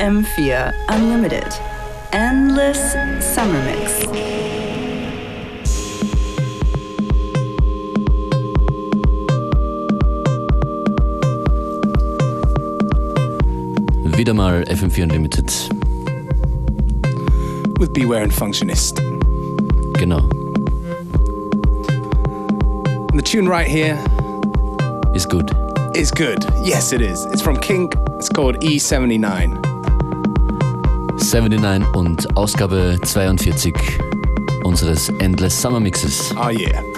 FM4 Unlimited. Endless Summer Mix. Wieder mal FM4 Unlimited. With Beware and Functionist. Genau. And the tune right here is good. gut. is good. Yes, it is. It's from Kink. It's called E E79. 79 und Ausgabe 42 unseres Endless Summer Mixes. Oh, yeah.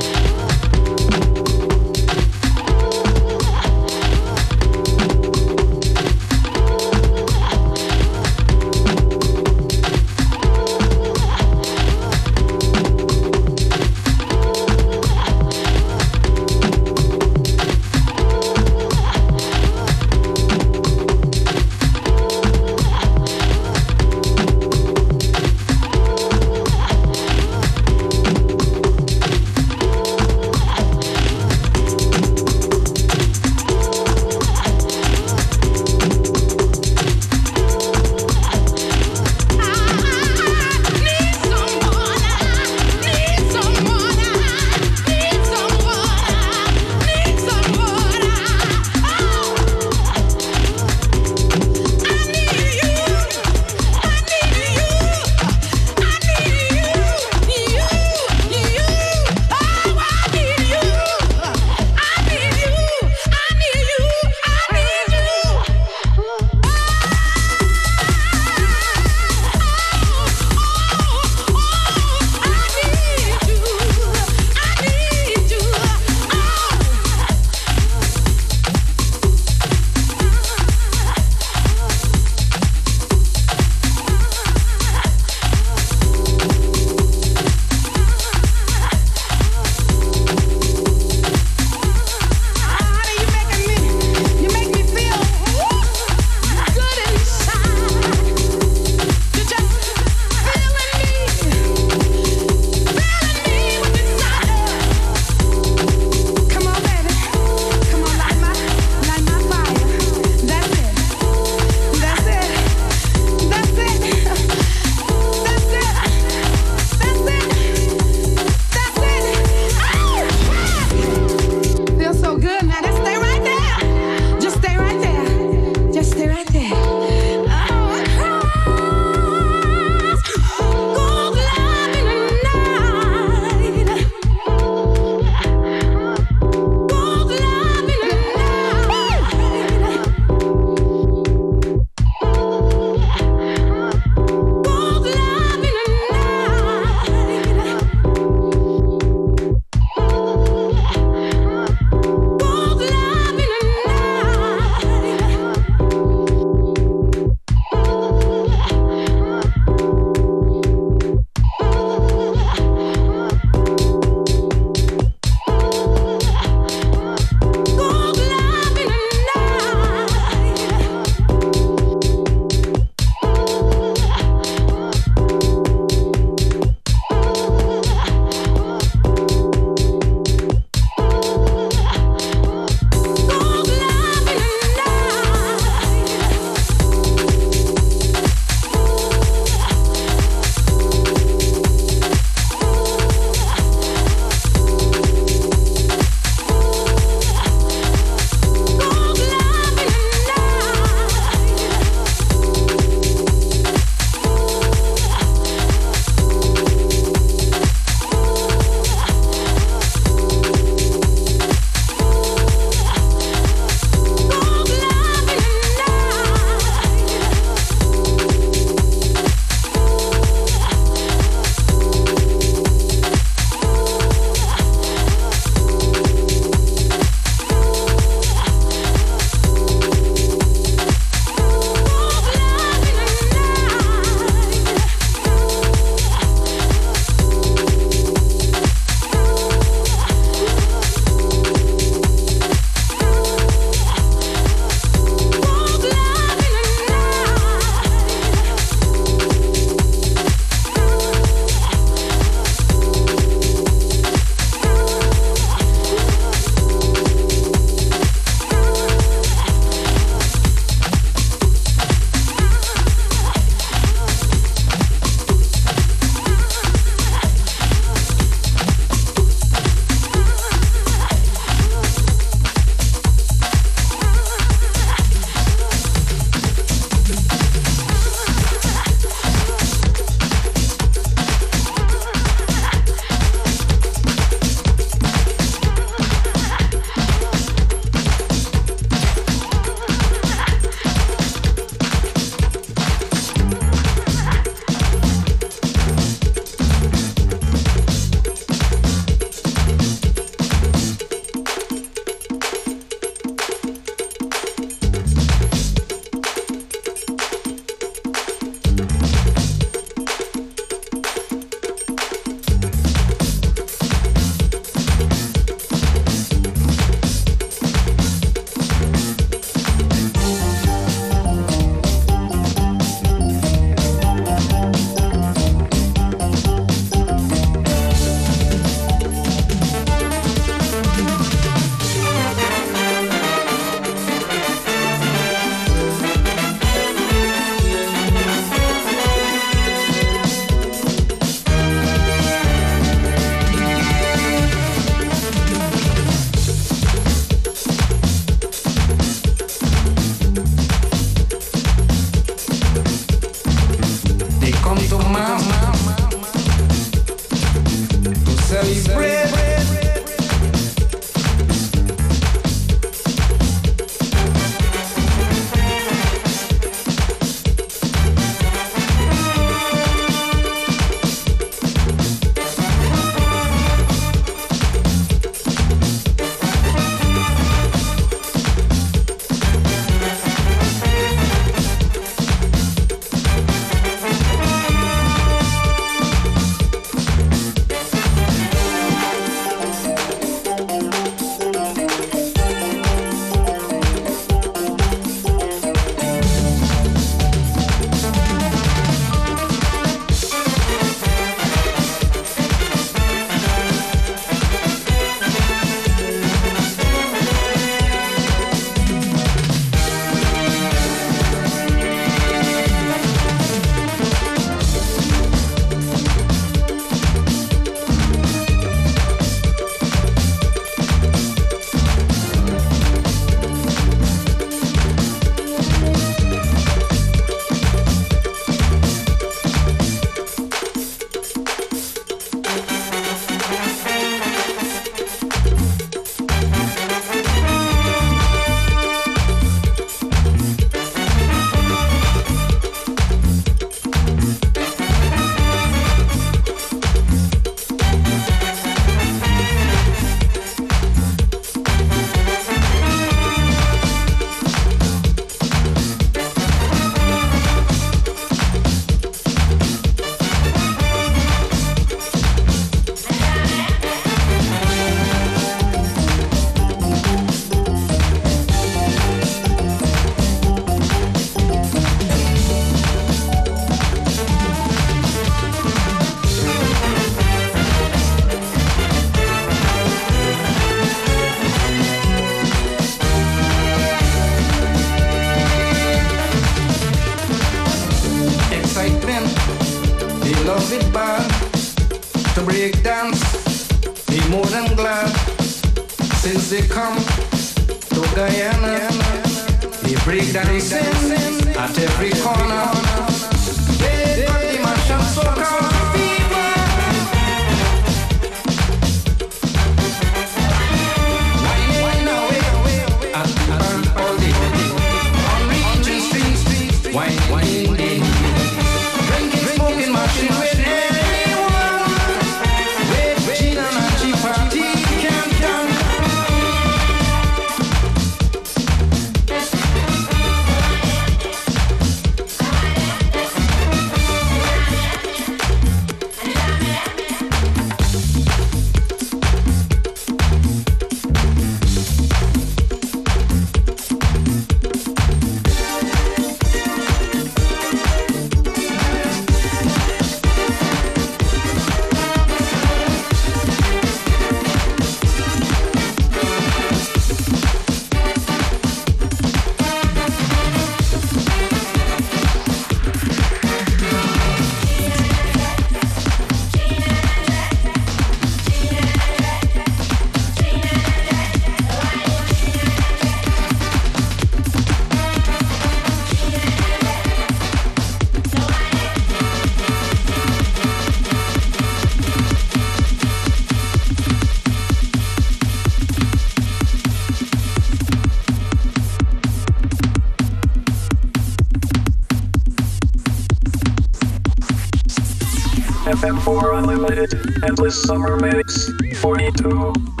FM4 Unlimited, Endless Summer Mix 42.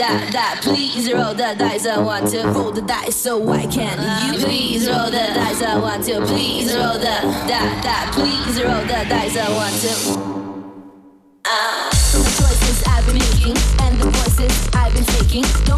that, that. Please roll the dice. I want to roll the dice, so why can't You please roll the dice. I want to. Please roll the that, that. Please roll the dice. I want to. Uh. The choices I've been making and the voices I've been taking.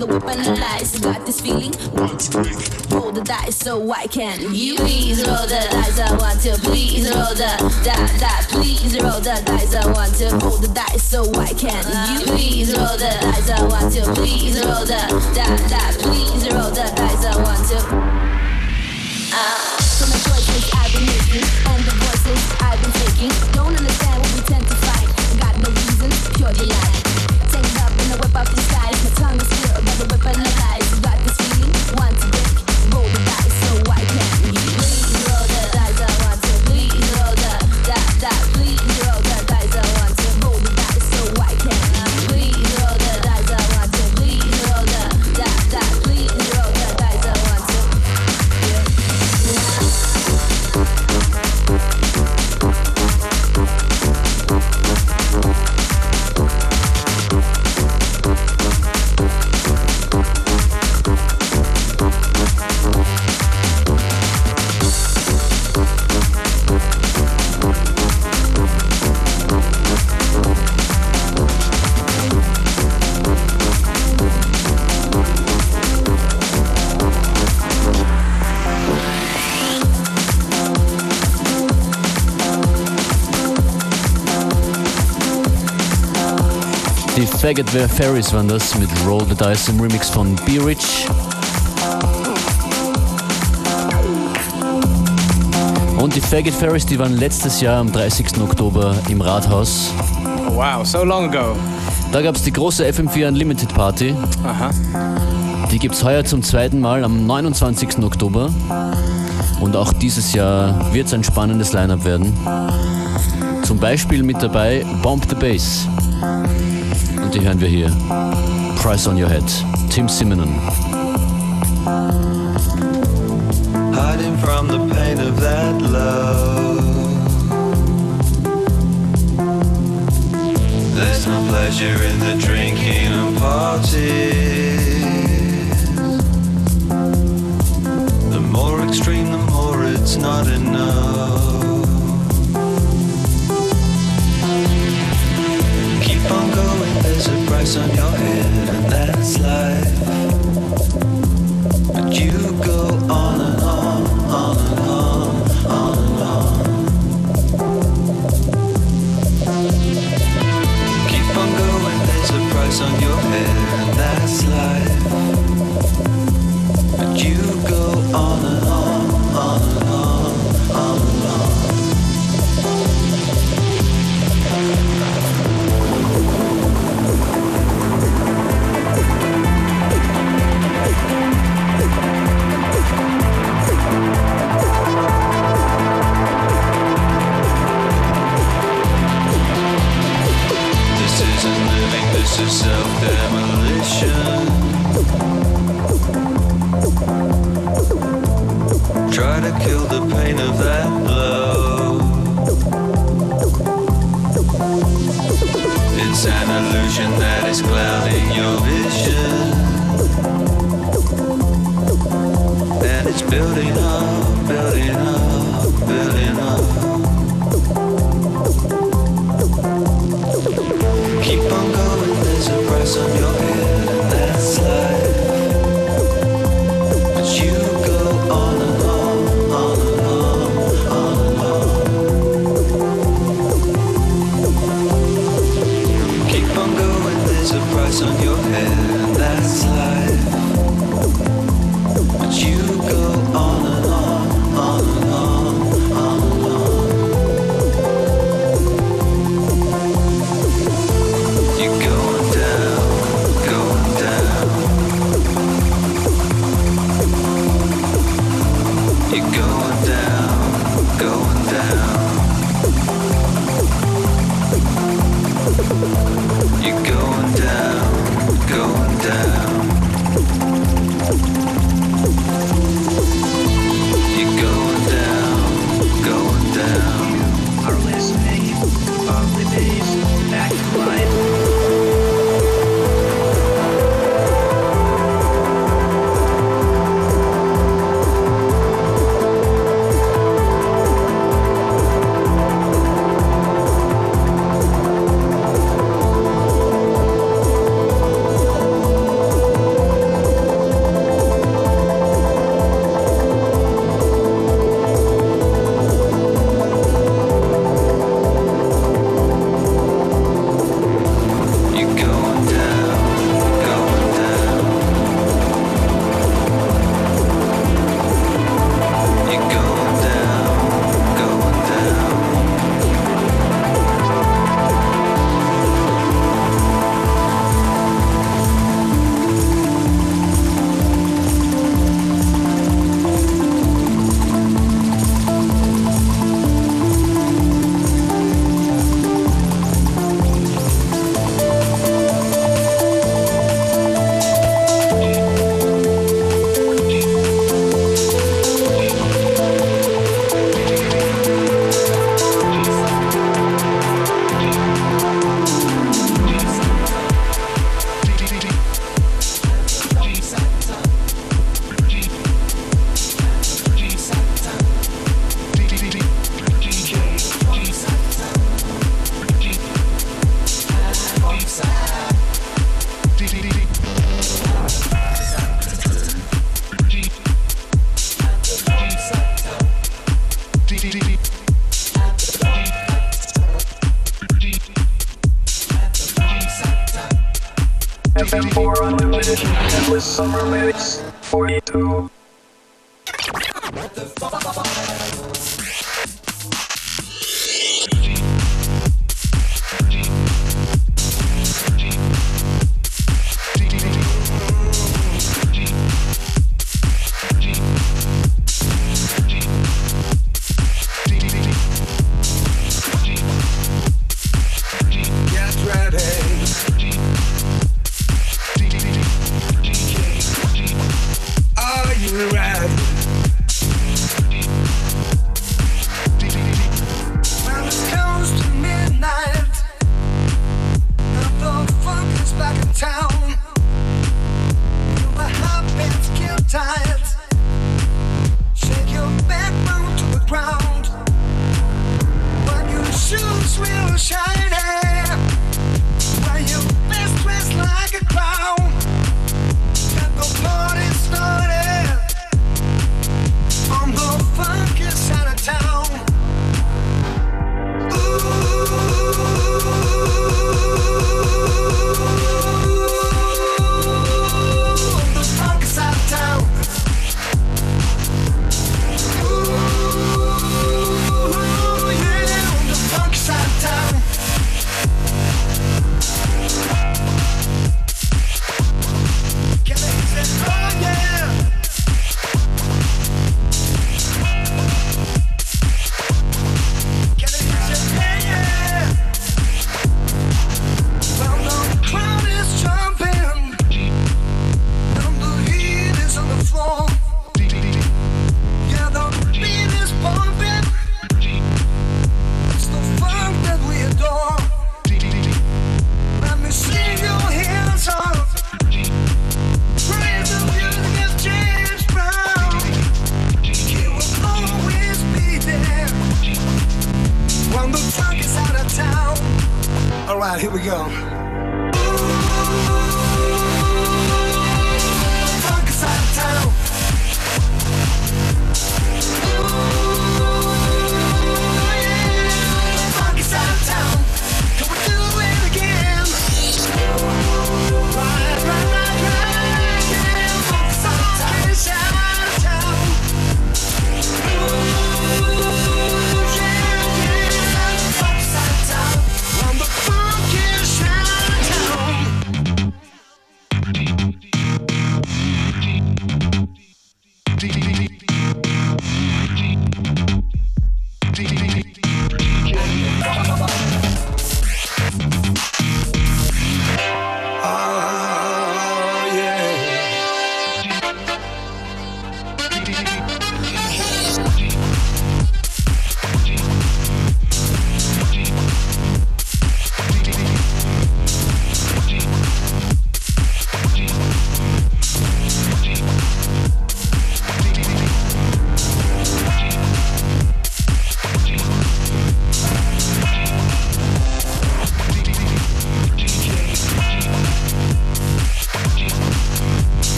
The whip and the lies. Got this feeling. Want to Roll the dice, so why can't you? Please roll the dice. I want to. Please roll the die, die. Please roll the dice. I want to. Roll the dice, so why can't you? Please roll the dice. I want to. Please roll the die, die. Die Faggotware Fairies waren das mit Roll the Dice im Remix von Be Rich. Und die Faggot Fairies, die waren letztes Jahr am 30. Oktober im Rathaus. Oh, wow, so long ago. Da gab es die große FM4 Unlimited Party. Uh-huh. Die gibt es heuer zum zweiten Mal am 29. Oktober. Und auch dieses Jahr wird es ein spannendes Line-Up werden. Zum Beispiel mit dabei Bomb the Bass. Und die hören wir hier. Price on Your Head. Tim Simenon. hiding from the pain of that love. There's no pleasure in the drinking and parties. The more extreme, the more it's not enough. Price on your head, and that's life.